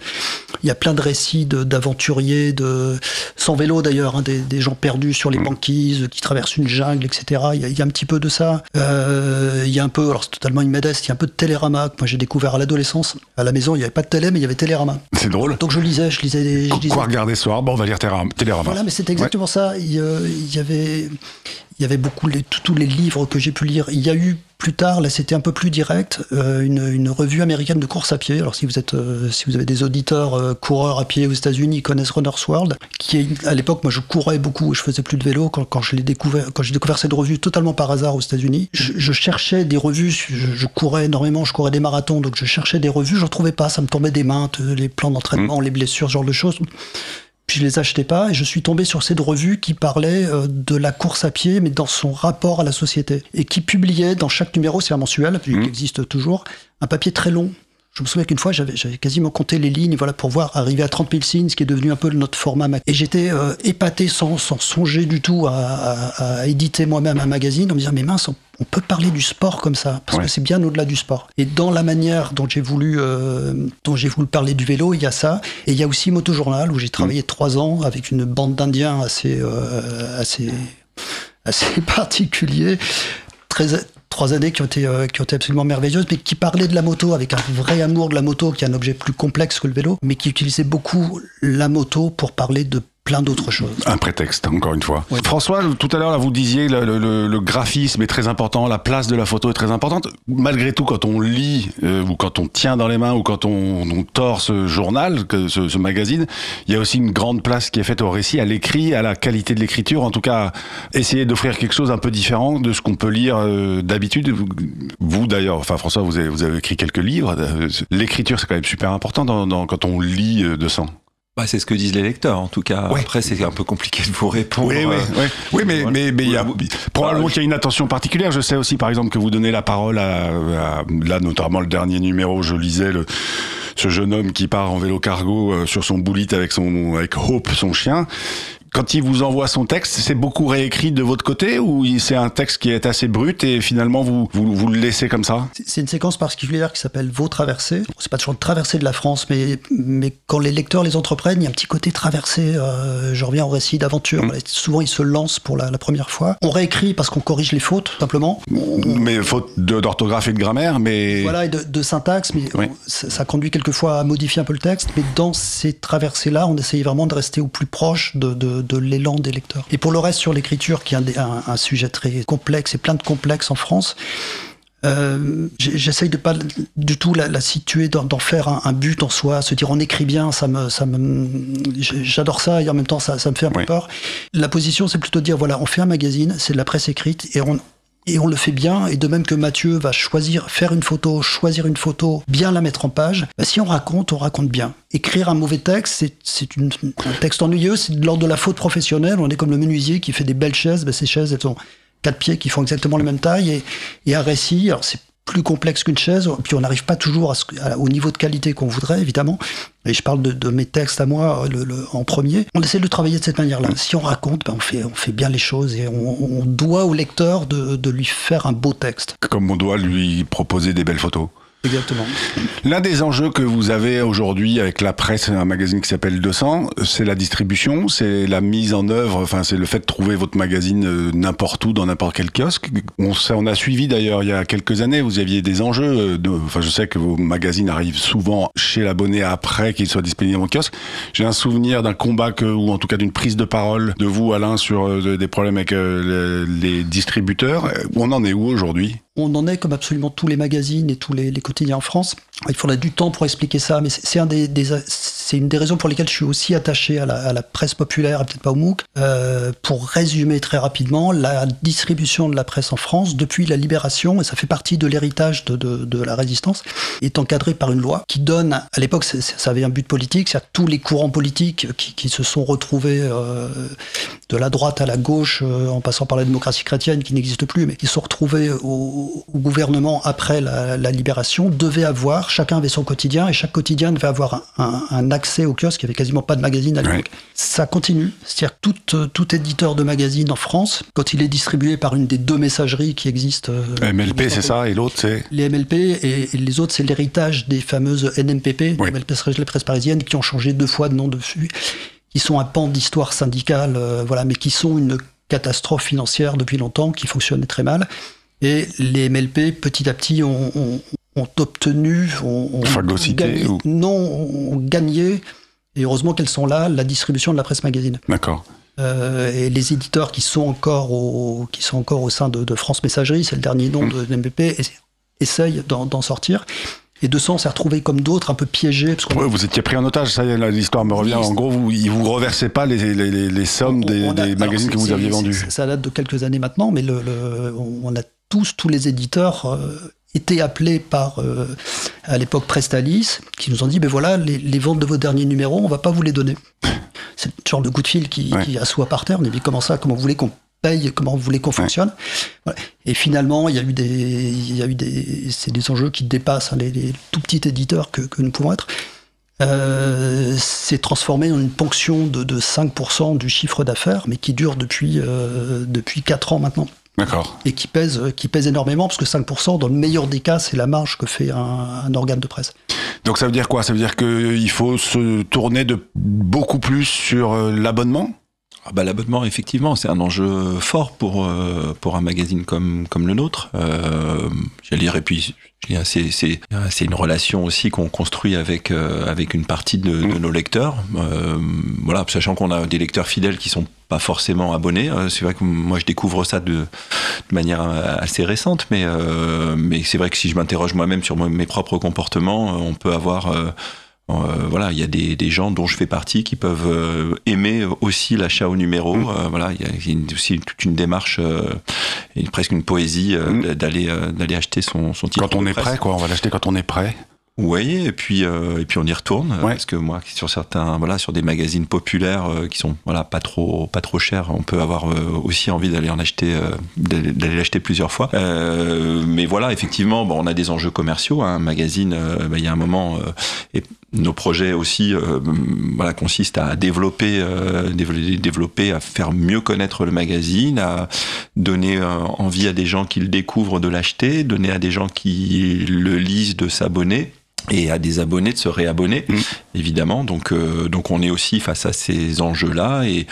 Il y a plein de récits d'aventuriers, de, sans vélo d'ailleurs, hein, des, des gens perdus sur les banquises, qui traversent une jungle, etc. Il y a, il y a un petit peu de ça. Euh, il y a un peu, alors c'est totalement immodeste, il y a un peu de Télérama que moi j'ai découvert à l'adolescence. À la maison, il n'y avait pas de télé, mais il y avait Télérama. C'est drôle. Donc je lisais, je lisais des... je lisais- Quoi regarder ce soir Bon, on va lire Télérama. Voilà, mais c'est exactement ça. Il, euh, il y avait, il y avait beaucoup les, tous les livres que j'ai pu lire. Il y a eu plus tard, là c'était un peu plus direct, euh, une, une revue américaine de course à pied. Alors si vous êtes, euh, si vous avez des auditeurs euh, coureurs à pied aux États-Unis, ils connaissent Runner's World. Qui est, à l'époque, moi je courais beaucoup, je faisais plus de vélo quand, quand je l'ai découvert, quand j'ai découvert cette revue totalement par hasard aux États-Unis. Je, je cherchais des revues, je, je courais énormément, je courais des marathons, donc je cherchais des revues, je ne trouvais pas, ça me tombait des mains, les plans d'entraînement, les blessures, ce genre de choses. Puis je les achetais pas et je suis tombé sur cette revue qui parlait euh, de la course à pied, mais dans son rapport à la société. Et qui publiait dans chaque numéro, c'est un mensuel, qui existe toujours, un papier très long. Je me souviens qu'une fois, j'avais quasiment compté les lignes voilà, pour voir arriver à 30 000 signes, ce qui est devenu un peu notre format. Et j'étais euh, épaté sans, sans songer du tout à, à- à éditer moi-même un magazine en me disant, mais mince, on, on peut parler du sport comme ça, parce Ouais. que c'est bien au-delà du sport. Et dans la manière dont j'ai voulu, euh, dont j'ai voulu parler du vélo, il y a ça. Et il y a aussi Motojournal, où j'ai travaillé trois ans avec une bande d'Indiens assez, euh, assez, assez particulier, très trois années qui ont été euh, qui ont été absolument merveilleuses, mais qui parlaient de la moto avec un vrai amour de la moto, qui est un objet plus complexe que le vélo, mais qui utilisait beaucoup la moto pour parler de plein d'autres choses. Un prétexte, encore une fois. François, tout à l'heure, vous disiez le, le, le, graphisme est très important, la place de la photo est très importante. Malgré tout, quand on lit, euh, ou quand on tient dans les mains, ou quand on, on tord ce journal, que ce, ce, magazine, il y a aussi une grande place qui est faite au récit, à l'écrit, à la qualité de l'écriture. En tout cas, essayer d'offrir quelque chose un peu différent de ce qu'on peut lire euh, d'habitude. Vous, d'ailleurs, enfin François, vous avez, vous avez écrit quelques livres. L'écriture, c'est quand même super important dans, dans, quand on lit euh, de sang. Bah, c'est ce que disent les lecteurs, en tout cas. Ouais. Après, c'est un peu compliqué de vous répondre. Oui, oui, oui. oui mais, voilà. mais, mais il y a, probablement Bah, qu'il y a une attention particulière. Je sais aussi, par exemple, que vous donnez la parole à, à- là, notamment le dernier numéro, je lisais le, ce jeune homme qui part en vélo cargo euh, sur son boulite avec son, avec Hope, son chien. Quand il vous envoie son texte, c'est beaucoup réécrit de votre côté ou c'est un texte qui est assez brut et finalement vous, vous, vous le laissez comme ça? C'est- une séquence particulière qui s'appelle Vos traversées. C'est pas toujours une traversée de la France, mais, mais quand les lecteurs les entreprennent, il y a un petit côté traversée. euh, je reviens au récit d'aventure. Voilà, Souvent, ils se lancent pour la, la première fois. On réécrit parce qu'on corrige les fautes, simplement. Mais faute de- d'orthographe et de grammaire, mais Voilà, et de, de syntaxe, mais Oui. on- ça, ça conduit quelquefois à modifier un peu le texte. Mais dans ces traversées-là, on essaye vraiment de rester au plus proche de, de- de l'élan des lecteurs. Et pour le reste, sur l'écriture, qui est un, des- un- un sujet très complexe et plein de complexes en France, euh, j'essaye de pas du tout la, la situer, d'en d'en faire un, un but en soi, se dire on écrit bien, ça me, ça me, j'adore ça et en même temps ça, ça me fait un peu Oui. peur. La position, c'est plutôt de dire voilà, on fait un magazine, c'est de la presse écrite et on, et on le fait bien, et de même que Mathieu va choisir, faire une photo, choisir une photo, bien la mettre en page, bah, si on raconte, on raconte bien. Écrire un mauvais texte, c'est- un texte ennuyeux, c'est de l'ordre de la faute professionnelle. On est comme le menuisier qui fait des belles chaises, bah, ces chaises, elles ont quatre pieds qui font exactement la même taille, et, et un récit, alors c'est plus complexe qu'une chaise, puis on n'arrive pas toujours au niveau de qualité qu'on voudrait, évidemment. Et je parle de, mes textes à moi en premier. On essaie de travailler de cette manière-là. Si on raconte, ben on, fait, on fait bien les choses et on, doit au lecteur de lui faire un beau texte. comme on doit lui proposer des belles photos. Exactement. L'un des enjeux que vous avez aujourd'hui avec la presse, un magazine qui s'appelle 200, c'est la distribution, c'est la mise en œuvre, enfin c'est le fait de trouver votre magazine euh, n'importe où, dans n'importe quel kiosque. On, a suivi d'ailleurs il y a quelques années, vous aviez des enjeux, euh, de, enfin je sais que vos magazines arrivent souvent chez l'abonné après qu'ils soient disponibles en kiosque. J'ai un souvenir d'un combat que, ou en tout cas d'une prise de parole de vous Alain sur euh, des problèmes avec les, distributeurs. On en est où aujourd'hui? On en est comme absolument tous les magazines et tous les, quotidiens en France. Il faudra du temps pour expliquer ça, mais c'est une des raisons pour lesquelles je suis aussi attaché à la, presse populaire, peut-être pas au MOOC. Euh, pour résumer très rapidement, la distribution de la presse en France, depuis la libération, et ça fait partie de l'héritage de, la résistance, est encadrée par une loi qui donne, à l'époque ça avait un but politique, c'est-à-dire tous les courants politiques qui, qui se sont retrouvés euh, de la droite à la gauche, euh, en passant par la démocratie chrétienne qui n'existe plus, mais qui se sont retrouvés au, au gouvernement après la, la libération, devaient avoir, chacun avait son quotidien, et chaque quotidien devait avoir un, un- un accès au kiosque, il n'y avait quasiment pas de magazine à l'époque. Ouais. Ça continue, c'est-à-dire tout, euh, tout éditeur de magazine en France, quand il est distribué par une des deux messageries qui existent... euh, MLP c'est ça et l'autre c'est les MLP et, et les autres, c'est l'héritage des fameuses NMPP, Oui. Presse- les presses parisiennes, qui ont changé deux fois de nom dessus, qui sont un pan d'histoire syndicale, euh, voilà, mais qui sont une catastrophe financière depuis longtemps, qui fonctionnaient très mal. Et les MLP, petit à petit, ont, ont- ont obtenu, ont, ont gagné, ou- non, ont gagné, et heureusement qu'elles sont là, la distribution de la presse magazine. D'accord. Euh, et les éditeurs qui sont encore au, qui sont encore au sein de, de France Messagerie, c'est le dernier nom de, de MPP, es- essayent d'en sortir. Et 200 s'est retrouvé comme d'autres, un peu piégé. Parce Ouais, vous étiez pris en otage, ça y est, là, l'histoire me revient. En gros, vous, ils vous reversaient pas les, les, les, les sommes des, on a- des alors, magazines que vous aviez vendus. Ça, ça date de quelques années maintenant, mais le, le- on a tous, tous les éditeurs euh, été appelés par, euh, à l'époque, Prestalis, qui nous ont dit, ben voilà, les, les ventes de vos derniers numéros, on va pas vous les donner. C'est le genre de coup de fil qui, Ouais. qui assoit par terre. On a dit, comment ça, comment vous voulez qu'on paye, comment vous voulez qu'on fonctionne? Voilà. Et finalement, il y a eu des, il y a eu des, c'est des enjeux qui dépassent hein, les, les tout petits éditeurs que, que nous pouvons être. Euh, c'est transformé en une ponction de, de 5% du chiffre d'affaires, mais qui dure depuis, euh, depuis 4 ans maintenant. D'accord. Et qui pèse, qui pèse énormément, parce que 5%, dans le meilleur des cas, c'est la marge que fait un, un organe de presse. Donc ça veut dire quoi? Ça veut dire qu'il faut se tourner de beaucoup plus sur euh, l'abonnement? Ah bah, L'abonnement, effectivement, c'est un enjeu fort pour, euh, pour un magazine comme, comme le nôtre. Euh, J'allais dire, et puis c'est une relation aussi qu'on construit avec, euh, avec une partie de, de nos lecteurs. Euh, voilà, sachant qu'on a des lecteurs fidèles qui sont pas forcément abonnés. Euh, c'est vrai que moi je découvre ça de, de manière assez récente, mais, euh, mais c'est vrai que si je m'interroge moi-même sur mes propres comportements, on peut avoir euh, voilà, il y a des, des, gens dont je fais partie qui peuvent euh, aimer aussi l'achat au numéro. Mm. Euh, voilà, il y a, une, aussi toute une démarche, et presque une poésie mm. d'aller d'aller acheter son, son titre. Quand on est prêt, quoi, on va l'acheter quand on est prêt. Oui, et puis euh, et puis on y retourne ouais. parce que moi sur certains voilà sur des magazines populaires euh, qui sont voilà pas trop pas trop chers, on peut avoir euh, aussi envie d'aller en acheter d'aller l'acheter plusieurs fois. mais voilà, effectivement, bon, on a des enjeux commerciaux. Hein, un magazine, bah, il y a un moment et nos projets aussi voilà consistent à développer développer à faire mieux connaître le magazine, à donner envie à des gens qui le découvrent de l'acheter, donner à des gens qui le lisent de s'abonner et à des abonnés de se réabonner, mmh. évidemment. Donc, euh, donc on est aussi face à ces enjeux-là et,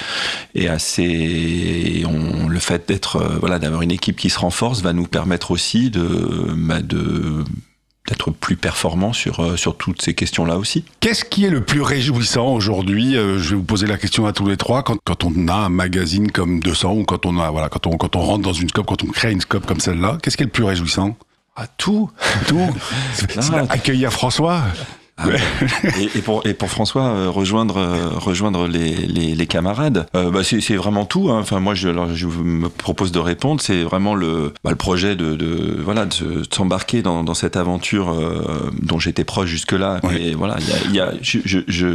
et à ces, on, le fait d'être, euh, voilà, d'avoir une équipe qui se renforce va nous permettre aussi de, bah, de d'être plus performant sur, euh, sur toutes ces questions-là aussi. Qu'est-ce qui est le plus réjouissant aujourd'hui euh, Je vais vous poser la question à tous les trois. Quand, quand, on a un magazine comme 200 ou quand on, a, voilà, quand, on, quand on rentre dans une scope, quand on crée une scope comme celle-là, qu'est-ce qui est le plus réjouissant? Ah, tout Tout Accueillir François ah et, et, pour, et pour François, euh, rejoindre, euh, rejoindre les, les, les camarades, euh, bah c'est vraiment tout. Hein. Enfin, moi, je, alors, je me propose de répondre. C'est vraiment le, bah, le projet de, de voilà, de s'embarquer dans, dans cette aventure dont j'étais proche jusque-là. Et voilà, il y a, y a je, je, je...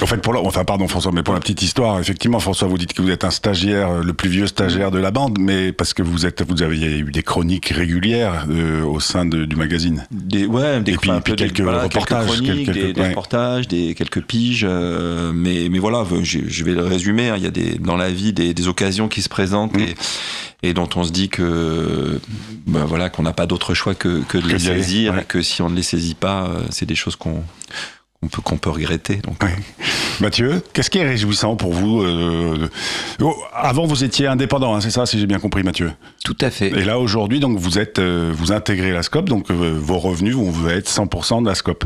En fait, pour la, enfin, pardon François, mais pour la petite histoire, effectivement, François, vous dites que vous êtes un stagiaire, le plus vieux stagiaire de la bande, mais parce que vous êtes, vous avez eu des chroniques régulières euh, au sein de, du magazine. Des, ouais, des, et puis, puis quelques voilà, reportages, quelques chroniques, quelques, des, des ouais. reportages, des quelques piges, euh, mais mais voilà, je, je, vais le résumer. Hein, il y a des dans la vie des, des occasions qui se présentent. Mmh. Et, et dont on se dit que ben voilà qu'on n'a pas d'autre choix que, que de les saisir ouais. et que si on ne les saisit pas, c'est des choses qu'on qu'on peut, regretter. Donc. Ouais. Mathieu, qu'est-ce qui est réjouissant pour vous euh, oh, Avant, vous étiez indépendant, hein, c'est ça, si j'ai bien compris, Mathieu? Tout à fait. Et là, aujourd'hui, donc vous êtes, euh, vous intégrez la SCOP, donc euh, vos revenus vont être 100% de la SCOP.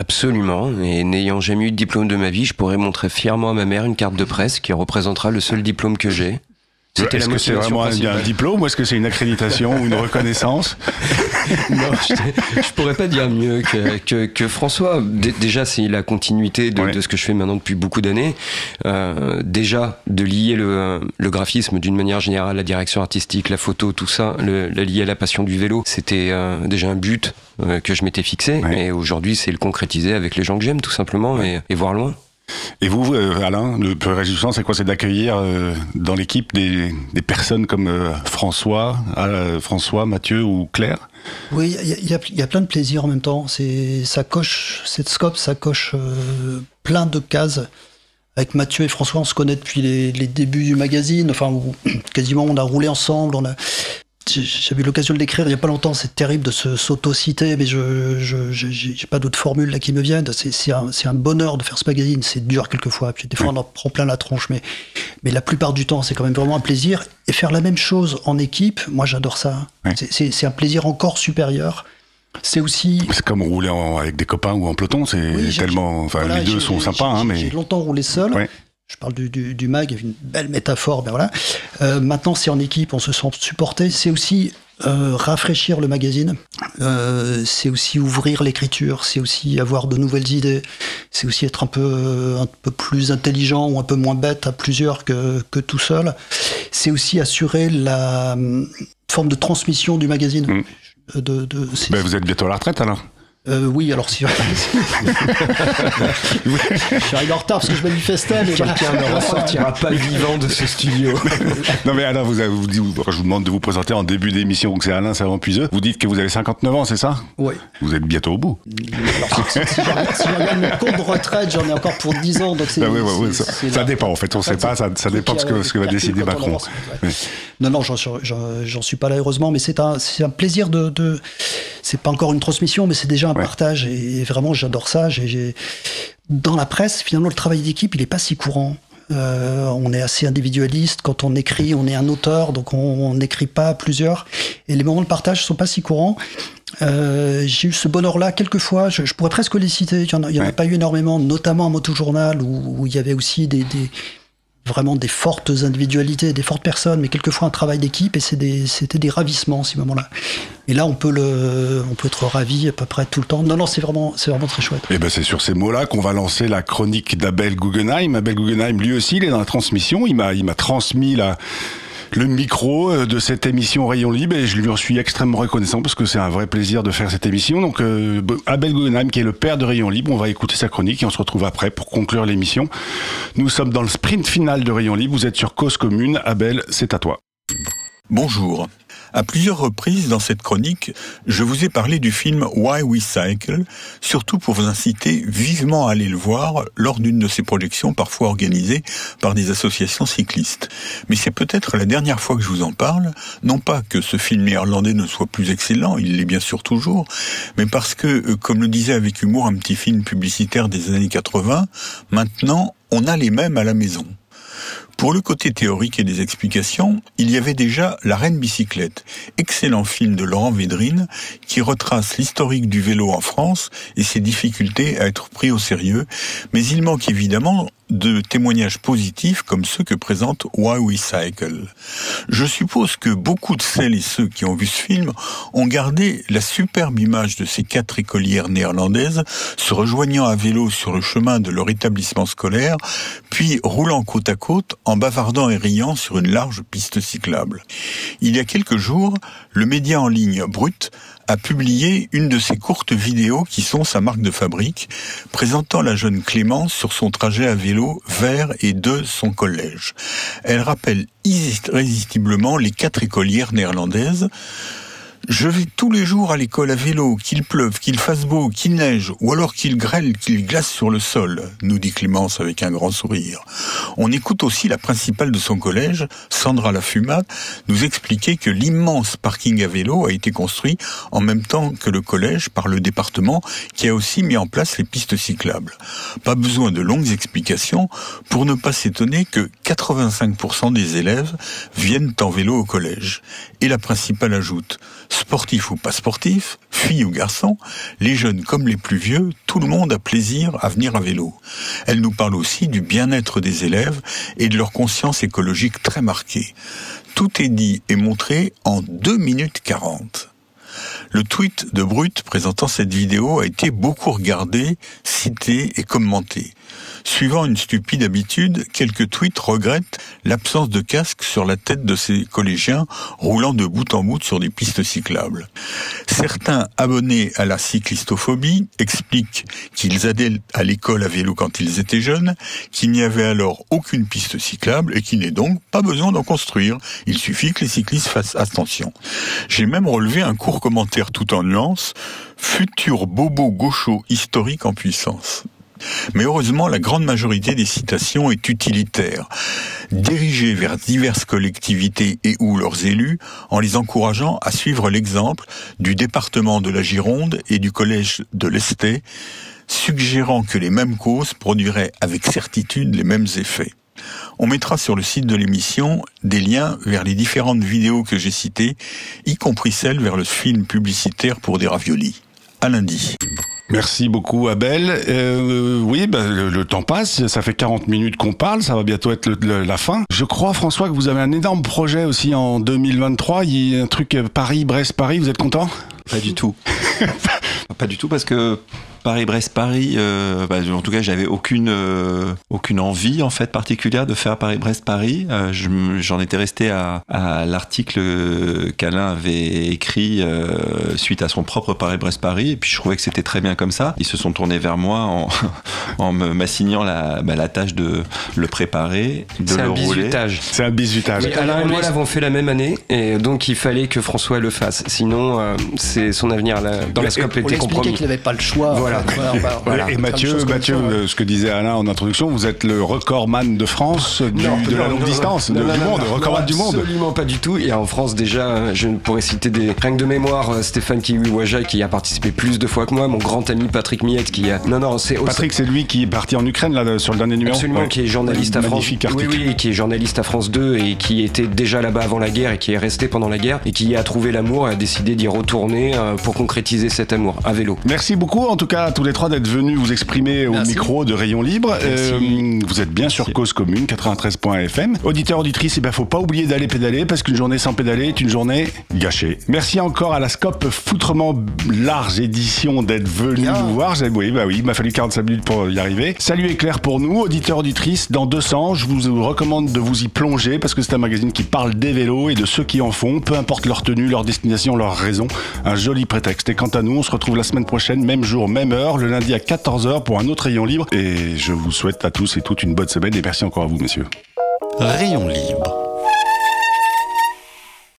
Absolument, et n'ayant jamais eu de diplôme de ma vie, je pourrais montrer fièrement à ma mère une carte de presse qui représentera le seul diplôme que j'ai. Est-ce que c'est vraiment un, un, diplôme ou est-ce que c'est une accréditation ou une reconnaissance Non, je, je, pourrais pas dire mieux que, que, que François. D déjà, c'est la continuité de, ouais. de, ce que je fais maintenant depuis beaucoup d'années. Euh, déjà, de lier le, le graphisme d'une manière générale, la direction artistique, la photo, tout ça, le, la lier à la passion du vélo, c'était euh, déjà un but euh, que je m'étais fixé. Ouais. Et aujourd'hui, c'est le concrétiser avec les gens que j'aime, tout simplement, et, et voir loin. Et vous, euh, Alain, le plus réjouissant, c'est quoi? C'est d'accueillir euh, dans l'équipe des, personnes comme euh, François, François, Mathieu ou Claire? Oui, il y, a plein de plaisir en même temps. Ça coche, cette scope, ça coche plein de cases. Avec Mathieu et François, on se connaît depuis les, débuts du magazine. Enfin, quasiment, on a roulé ensemble. J'avais eu l'occasion de l'écrire il n'y a pas longtemps, c'est terrible de se s'auto-citer, mais je j'ai pas d'autres formules là qui me viennent. C'est un, un, bonheur de faire ce magazine, c'est dur quelquefois, puis des fois on en prend plein la tronche, mais, mais la plupart du temps c'est quand même vraiment un plaisir. Et faire la même chose en équipe, moi j'adore ça. Ouais. C'est un plaisir encore supérieur. C'est aussi. C'est comme rouler en, avec des copains ou en peloton, c'est oui, tellement. Enfin, voilà, les deux sont sympas, hein, mais. J'ai longtemps roulé seul. Ouais. Je parle du, du, du, mag, une belle métaphore, ben voilà. Euh, maintenant, c'est en équipe, on se sent supporté. C'est aussi euh, rafraîchir le magazine. Euh, c'est aussi ouvrir l'écriture. C'est aussi avoir de nouvelles idées. C'est aussi être un peu, un peu plus intelligent ou un peu moins bête à plusieurs que, que tout seul. C'est aussi assurer la forme de transmission du magazine. Mmh. De, de, ben vous êtes bientôt à la retraite alors euh, oui, alors si. je suis arrivé en retard parce que je manifestais, mais quelqu'un ne ressortira pas vivant de ce studio. non, mais Alain, vous, avez, vous, quand je vous demande de vous présenter en début d'émission, donc c'est Alain Savant-Puiseux, vous dites que vous avez 59 ans, c'est ça? Oui. Vous êtes bientôt au bout. Alors, si, si, si, si je regarde mon compte de retraite, j'en ai encore pour 10 ans, donc c'est. Ah oui, oui, oui, ça, ça dépend, en fait, on ne sait pas, ça, ça dépend de ce que, ce que va décider Macron. Ouais. Non, non, j'en suis pas là, heureusement, mais c'est un, un plaisir de. de c'est pas encore une transmission, mais c'est déjà un ouais. partage. Et vraiment, j'adore ça. Dans la presse, finalement, le travail d'équipe, il est pas si courant. Euh, on est assez individualiste. Quand on écrit, on est un auteur, donc on n'écrit pas à plusieurs. Et les moments de partage sont pas si courants. Euh, j'ai eu ce bonheur-là quelques fois. Je, je, pourrais presque les citer. Il n'y en, a, pas eu énormément, notamment à Moto Journal où, où il y avait aussi des, des vraiment des fortes individualités, des fortes personnes, mais quelquefois un travail d'équipe et c'était des, ravissements ces moments-là. Et là, on peut être ravi à peu près tout le temps. Non, non, c'est vraiment, vraiment très chouette. Et eh ben, c'est sur ces mots-là qu'on va lancer la chronique d'Abel Guggenheim. Abel Guggenheim, lui aussi, il est dans la transmission. Il m'a transmis la, le micro euh, de cette émission Rayon Libre et je lui en suis extrêmement reconnaissant parce que c'est un vrai plaisir de faire cette émission. Donc euh, Abel Guggenheim qui est le père de Rayon Libre, on va écouter sa chronique et on se retrouve après pour conclure l'émission. Nous sommes dans le sprint final de Rayon Libre, vous êtes sur Cause Commune. Abel, c'est à toi. Bonjour. À plusieurs reprises dans cette chronique, je vous ai parlé du film Why We Cycle, surtout pour vous inciter vivement à aller le voir lors d'une de ces projections parfois organisées par des associations cyclistes. Mais c'est peut-être la dernière fois que je vous en parle, non pas que ce film néerlandais ne soit plus excellent, il l'est bien sûr toujours, mais parce que, euh, comme le disait avec humour un petit film publicitaire des années 80, maintenant on a les mêmes à la maison. Pour le côté théorique et des explications, il y avait déjà La Reine Bicyclette, excellent film de Laurent Védrine qui retrace l'historique du vélo en France et ses difficultés à être pris au sérieux, mais il manque évidemment de témoignages positifs comme ceux que présente Why We Cycle. Je suppose que beaucoup de celles et ceux qui ont vu ce film ont gardé la superbe image de ces quatre écolières néerlandaises se rejoignant à vélo sur le chemin de leur établissement scolaire, puis roulant côte à côte en bavardant et riant sur une large piste cyclable. Il y a quelques jours, le média en ligne Brut a publié une de ses courtes vidéos qui sont sa marque de fabrique, présentant la jeune Clémence sur son trajet à vélo vers et de son collège. Elle rappelle irrésistiblement les quatre écolières néerlandaises, je vais tous les jours à l'école à vélo, qu'il pleuve, qu'il fasse beau, qu'il neige, ou alors qu'il grêle, qu'il glace sur le sol, nous dit Clémence avec un grand sourire. On écoute aussi la principale de son collège, Sandra Lafumade, nous expliquer que l'immense parking à vélo a été construit en même temps que le collège par le département qui a aussi mis en place les pistes cyclables. Pas besoin de longues explications pour ne pas s'étonner que 85% des élèves viennent en vélo au collège. Et la principale ajoute, sportif ou pas sportif, fille ou garçon, les jeunes comme les plus vieux, tout le monde a plaisir à venir à vélo. Elle nous parle aussi du bien-être des élèves et de leur conscience écologique très marquée. Tout est dit et montré en 2 minutes 40. Le tweet de Brut présentant cette vidéo a été beaucoup regardé, cité et commenté. Suivant une stupide habitude, quelques tweets regrettent l'absence de casque sur la tête de ces collégiens roulant de bout en bout sur des pistes cyclables. Certains abonnés à la cyclistophobie expliquent qu'ils allaient à l'école à vélo quand ils étaient jeunes, qu'il n'y avait alors aucune piste cyclable et qu'il n'est donc pas besoin d'en construire. Il suffit que les cyclistes fassent attention. J'ai même relevé un court commentaire tout en nuances, futur bobo gaucho historique en puissance. Mais heureusement, la grande majorité des citations est utilitaire, dirigée vers diverses collectivités et ou leurs élus, en les encourageant à suivre l'exemple du département de la Gironde et du collège de l'Esté, suggérant que les mêmes causes produiraient avec certitude les mêmes effets. On mettra sur le site de l'émission des liens vers les différentes vidéos que j'ai citées, y compris celles vers le film publicitaire pour des raviolis. À lundi. Merci beaucoup Abel. Euh, oui, bah, le, temps passe, ça fait 40 minutes qu'on parle, ça va bientôt être la fin. Je crois François que vous avez un énorme projet aussi en 2023, il y a un truc euh, Paris-Brest-Paris, vous êtes content? Pas du tout. pas du tout parce que Paris-Brest-Paris, euh, bah, en tout cas, j'avais aucune euh, aucune envie en fait particulière de faire Paris-Brest-Paris. Euh, j'en étais resté à, à l'article qu'Alain avait écrit euh, suite à son propre Paris-Brest-Paris, et puis je trouvais que c'était très bien comme ça. Ils se sont tournés vers moi en, en m'assignant la, bah, la tâche de le préparer, de le rouler. C'est un bisutage. Alain et moi l'avons fait la même année, et donc il fallait que François le fasse. Sinon, c'est son avenir là, dans la scope était compromis. qu'il n'avait pas le choix. Voilà Voilà. Voilà. Et Mathieu, Mathieu ça, euh, ce que disait Alain en introduction, vous êtes le recordman de France du- Non, de la longue non, distance, du monde, recordman du monde. Absolument pas du tout. Et en France, déjà, je pourrais citer des. Rien que de mémoire, euh, Stéphane Kiwiwaja qui a participé plus de fois que moi, mon grand ami Patrick Miette qui a. Non, non, c'est. Patrick, c'est lui qui est parti en Ukraine là sur le dernier numéro. Absolument, Ouais. qui est journaliste à France. Magnifique Oui, article. oui, qui est journaliste à France 2 et qui était déjà là-bas avant la guerre et qui est resté pendant la guerre et qui a trouvé l'amour et a décidé d'y retourner euh, pour concrétiser cet amour à vélo. Merci beaucoup en tout cas tous les trois d'être venus vous exprimer au Merci. micro de Rayon Libre. Euh, Merci. vous êtes bien sur Cause Commune 93.fm. Auditeur auditrice, il ben faut pas oublier d'aller pédaler parce qu'une journée sans pédaler est une journée gâchée. Merci encore à la Scope foutrement large édition d'être venu Bien. nous voir. Oui, bah oui, il m'a fallu 45 minutes pour y arriver. Salut Éclair pour nous, auditeur auditrice. Dans 200, je vous recommande de vous y plonger parce que c'est un magazine qui parle des vélos et de ceux qui en font, peu importe leur tenue, leur destination, leur raison. Un joli prétexte. Et quant à nous, on se retrouve la semaine prochaine, même jour, même le lundi à 14h pour un autre rayon libre. Et je vous souhaite à tous et toutes une bonne semaine et merci encore à vous, messieurs. Rayon libre